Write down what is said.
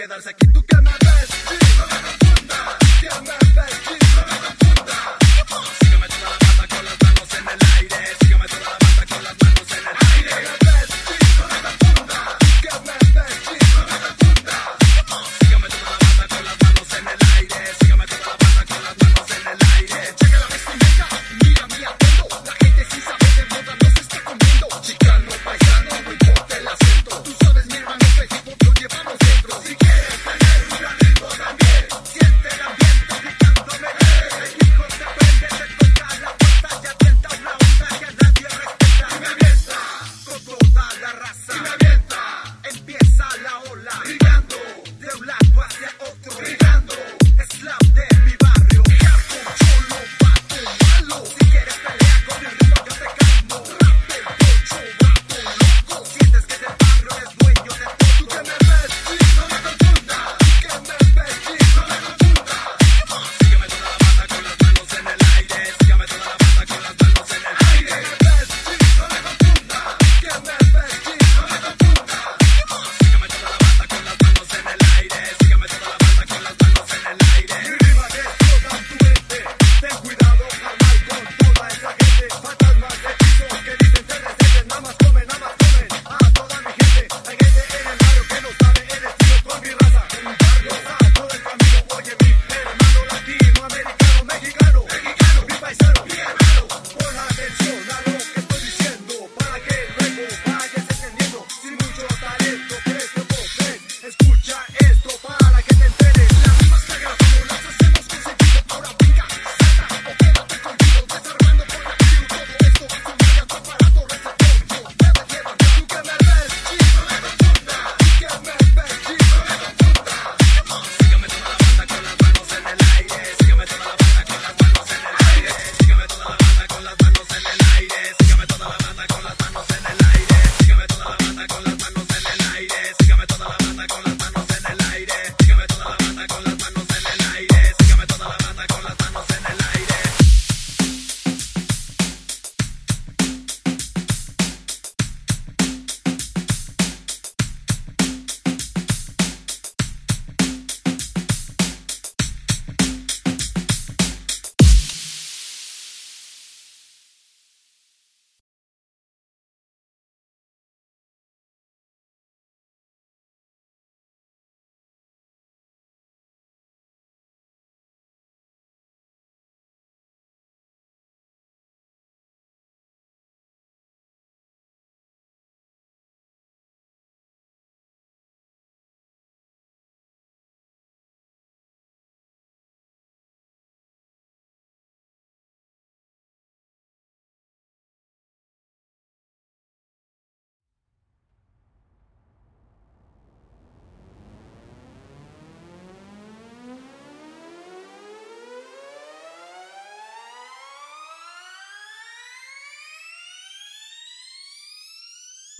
quedarse aquí.